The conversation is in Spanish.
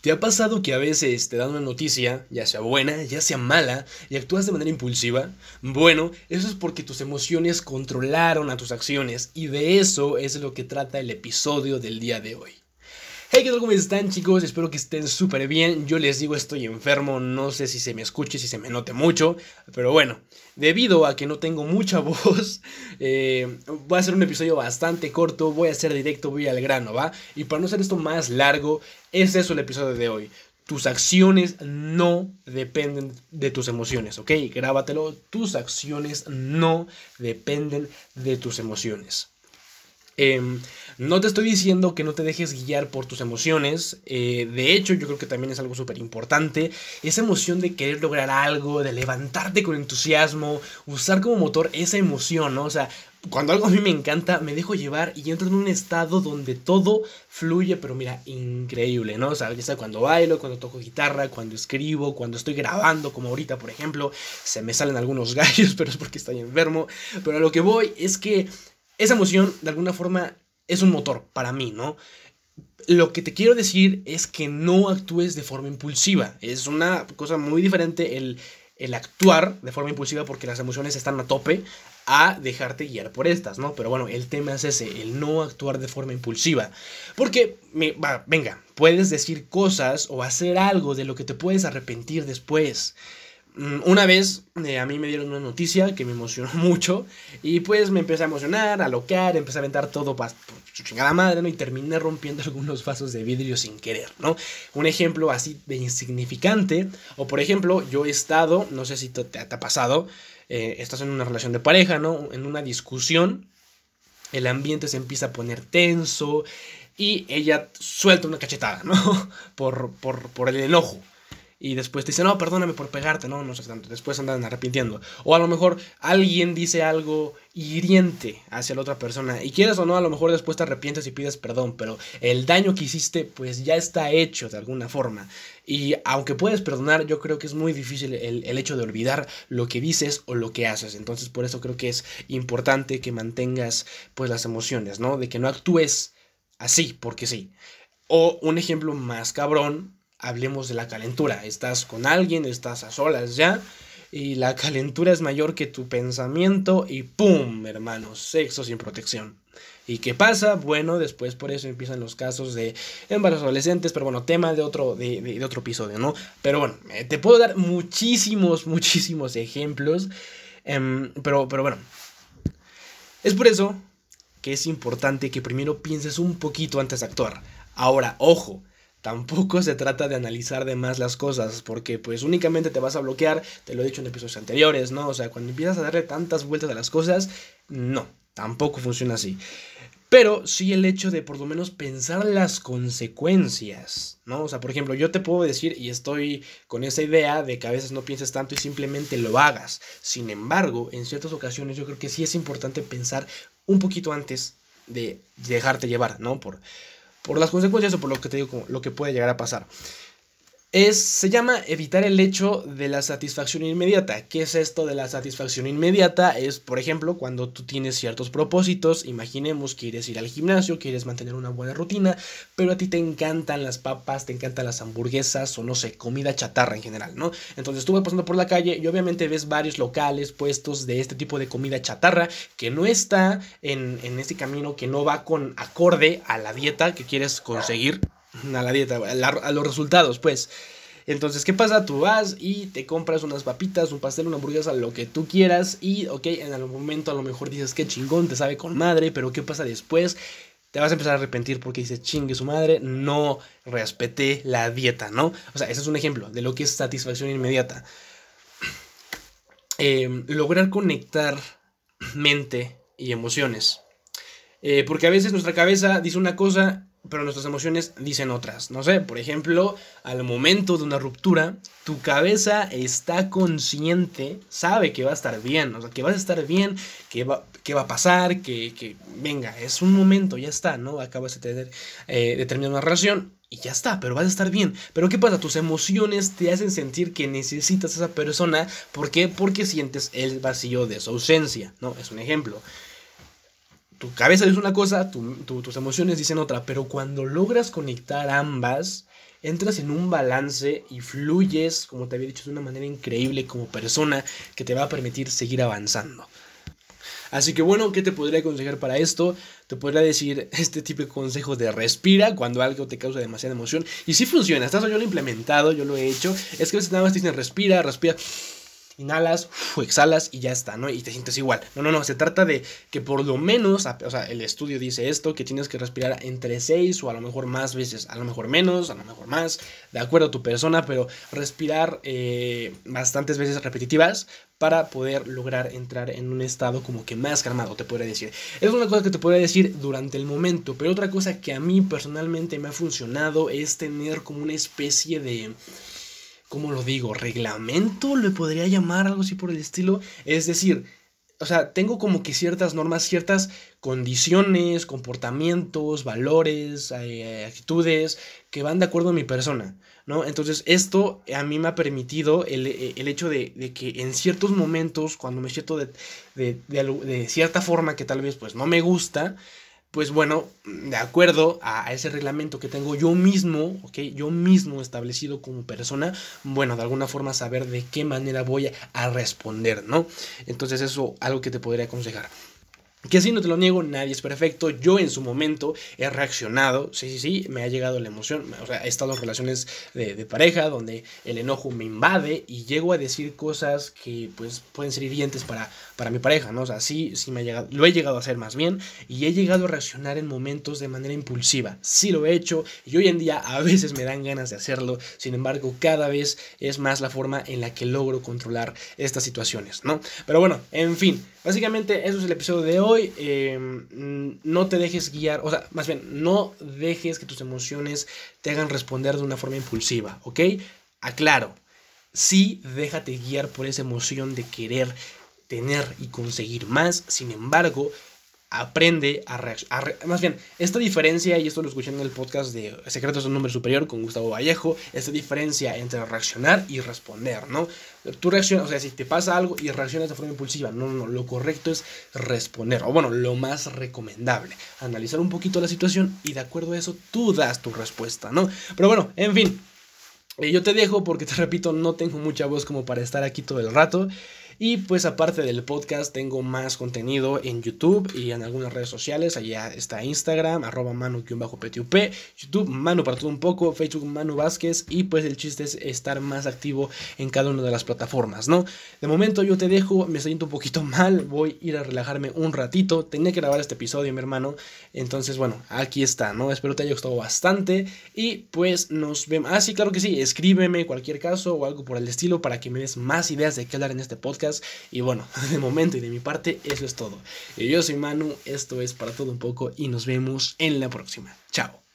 ¿Te ha pasado que a veces te dan una noticia, ya sea buena, ya sea mala, y actúas de manera impulsiva? Bueno, eso es porque tus emociones controlaron a tus acciones, y de eso es lo que trata el episodio del día de hoy. Hey, ¿qué tal? ¿Cómo están chicos? Espero que estén súper bien. Yo les digo, estoy enfermo, no sé si se me escuche, si se me note mucho, pero bueno, debido a que no tengo mucha voz, eh, voy a hacer un episodio bastante corto, voy a ser directo, voy al grano, ¿va? Y para no hacer esto más largo, es eso el episodio de hoy. Tus acciones no dependen de tus emociones, ¿ok? Grábatelo, tus acciones no dependen de tus emociones. Em, no te estoy diciendo que no te dejes guiar por tus emociones. Eh, de hecho, yo creo que también es algo súper importante. Esa emoción de querer lograr algo, de levantarte con entusiasmo, usar como motor esa emoción, ¿no? O sea, cuando algo a mí me encanta, me dejo llevar y entro en un estado donde todo fluye, pero mira, increíble, ¿no? O sea, ya sea cuando bailo, cuando toco guitarra, cuando escribo, cuando estoy grabando, como ahorita, por ejemplo, se me salen algunos gallos, pero es porque estoy enfermo. Pero a lo que voy es que esa emoción, de alguna forma, es un motor para mí, ¿no? Lo que te quiero decir es que no actúes de forma impulsiva. Es una cosa muy diferente el, actuar de forma impulsiva porque las emociones están a tope a dejarte guiar por estas, ¿no? Pero bueno, el tema es ese, el no actuar de forma impulsiva. Porque, va, venga, puedes decir cosas o hacer algo de lo que te puedes arrepentir después. Mm, una vez eh, a mí me dieron una noticia que me emocionó mucho y pues me empecé a emocionar, a loquear, empecé a aventar todo por su chingada madre, ¿no? Y terminé rompiendo algunos vasos de vidrio sin querer, ¿no? Un ejemplo así de insignificante, o por ejemplo, yo he estado, no sé si te, ha pasado, eh, estás en una relación de pareja, ¿no? En una discusión, el ambiente se empieza a poner tenso y ella suelta una cachetada, ¿no? por, por, por el enojo y después te dice, no, perdóname por pegarte, no, no sé tanto, después andan arrepintiendo. O a lo mejor alguien dice algo hiriente hacia la otra persona y quieres o no, a lo mejor después te arrepientes y pides perdón, pero el daño que hiciste pues ya está hecho de alguna forma. Y aunque puedes perdonar, yo creo que es muy difícil el, el hecho de olvidar lo que dices o lo que haces. Entonces por eso creo que es importante que mantengas pues las emociones, ¿no? De que no actúes así, porque sí. O un ejemplo más cabrón hablemos de la calentura. Estás con alguien, estás a solas ya, y la calentura es mayor que tu pensamiento y ¡pum! hermano, sexo sin protección. ¿Y qué pasa? Bueno, después por eso empiezan los casos de embarazos adolescentes, pero bueno, tema de otro, de, otro episodio, ¿no? Pero bueno, eh, te puedo dar muchísimos, muchísimos ejemplos, em, pero, pero bueno, es por eso que es importante que primero pienses un poquito antes de actuar. Ahora, ojo, tampoco se trata de analizar de más las cosas, porque pues únicamente te vas a bloquear, te lo he dicho en episodios anteriores, ¿no? O sea, cuando empiezas a darle tantas vueltas a las cosas, no, tampoco funciona así. Pero sí el hecho de por lo menos pensar las consecuencias, ¿no? O sea, por ejemplo, yo te puedo decir y estoy con esa idea de que a veces no pienses tanto y simplemente lo hagas. Sin embargo, en ciertas ocasiones yo creo que sí es importante pensar un poquito antes de dejarte llevar, ¿no? Por, por las consecuencias o por lo que te digo, lo que puede llegar a pasar. Es, se llama evitar el hecho de la satisfacción inmediata. ¿Qué es esto de la satisfacción inmediata? Es, por ejemplo, cuando tú tienes ciertos propósitos, imaginemos que quieres ir al gimnasio, quieres mantener una buena rutina, pero a ti te encantan las papas, te encantan las hamburguesas o no sé, comida chatarra en general, ¿no? Entonces tú vas pasando por la calle y obviamente ves varios locales puestos de este tipo de comida chatarra que no está en, en este camino, que no va con acorde a la dieta que quieres conseguir a la dieta, a, los resultados, pues. Entonces, ¿qué pasa? Tú vas y te compras unas papitas, un pastel, una hamburguesa, lo que tú quieras. Y, ok, en algún momento a lo mejor dices que chingón, te sabe con madre, pero ¿qué pasa después? Te vas a empezar a arrepentir porque dices, chingue su madre, no respeté la dieta, ¿no? O sea, ese es un ejemplo de lo que es satisfacción inmediata. Em, lograr conectar mente y emociones. Eh, porque a veces nuestra cabeza dice una cosa pero nuestras emociones dicen otras. No sé, por ejemplo, al momento de una ruptura, tu cabeza está consciente, sabe que va a estar bien, o sea, que vas a estar bien, que va, que va a pasar, que, venga, es un momento, ya está, ¿no? Acabas de tener, eh, relación y ya está, pero vas a estar bien. Pero ¿qué pasa? Tus emociones te hacen sentir que necesitas a esa persona. ¿Por qué? Porque sientes el vacío de su ausencia, ¿no? Es un ejemplo tu cabeza dice una cosa, tus emociones dicen otra, pero cuando logras conectar ambas, entras en un balance y fluyes, como te había dicho, de una manera increíble como persona que te va a permitir seguir avanzando. Así que bueno, ¿qué te podría aconsejar para esto? Te podría decir este tipo de consejo de respira cuando algo te causa demasiada emoción. Y si funciona, yo lo he implementado, yo lo he hecho. Es que a veces nada más te dicen respira, respira inhalas, exhalas y ya está, ¿no? Y te sientes igual. No, no, no, se trata de que por lo menos, o sea, el estudio dice esto, que tienes que respirar entre 6 o a lo mejor más veces, a lo mejor menos, a lo mejor más, de acuerdo a tu persona, pero respirar eh, bastantes veces repetitivas para poder lograr entrar en un estado como que más calmado, te podría decir. Es una cosa que te podría decir durante el momento, pero otra cosa que a mí personalmente me ha funcionado es tener como una especie de ¿cómo lo digo? Reglamento, le podría llamar algo así por el estilo. Es decir, o sea, tengo como que ciertas normas, ciertas condiciones, comportamientos, valores, eh, actitudes que van de acuerdo a mi persona, ¿no? Entonces, esto a mí me ha permitido el, eh, hecho de, que en ciertos momentos, cuando me siento de, de, de, cierta forma que tal vez pues no me gusta, pues bueno, de acuerdo a, ese reglamento que tengo yo mismo, ¿ok? Yo mismo establecido como persona, bueno, de alguna forma saber de qué manera voy a responder, ¿no? Entonces eso, algo que te podría aconsejar. Que así no te lo niego, nadie es perfecto. Yo en su momento he reaccionado, sí, sí, sí, me ha llegado la emoción. O sea, he estado en relaciones de, pareja donde el enojo me invade y llego a decir cosas que pues pueden ser hirientes para, para mi pareja, ¿no? O sea, sí, sí me ha llegado, lo he llegado a hacer más bien y he llegado a reaccionar en momentos de manera impulsiva. Sí lo he hecho y hoy en día a veces me dan ganas de hacerlo. Sin embargo, cada vez es más la forma en la que logro controlar estas situaciones, ¿no? Pero bueno, en fin. Básicamente, eso es el episodio de hoy. Em, no te dejes guiar, o sea, más bien, no dejes que tus emociones te hagan responder de una forma impulsiva, ¿ok? Aclaro, sí déjate guiar por esa emoción de querer tener y conseguir más, sin embargo, aprende a reaccionar. Más bien, esta diferencia, y esto lo escuché en el podcast de Secretos de un Número Superior con Gustavo Vallejo, esta diferencia entre reaccionar y responder, ¿no? Tú reaccionas, o sea, si te pasa algo y reaccionas de forma impulsiva, no, no, no, lo correcto es responder, o bueno, lo más recomendable, analizar un poquito la situación y de acuerdo a eso tú das tu respuesta, ¿no? Pero bueno, en fin, eh, yo te dejo porque te repito, no tengo mucha voz como para estar aquí todo el rato. Y pues aparte del podcast tengo más contenido en YouTube y en algunas redes sociales. Allá está Instagram, arroba manu-ptup, YouTube Manu para todo un poco, Facebook Manu Vázquez y pues el chiste es estar más activo en cada una de las plataformas, ¿no? De momento yo te dejo, me siento un poquito mal, voy a ir a relajarme un ratito. Tenía que grabar este episodio, mi hermano. Entonces, bueno, aquí está, ¿no? Espero te haya gustado bastante y pues nos vemos. Ah, sí, claro que sí, escríbeme cualquier caso o algo por el estilo para que me des más ideas de qué hablar en este y bueno, de momento y de mi parte, eso es todo. Yo soy Manu, esto es para todo un poco y nos vemos en la próxima. Chao.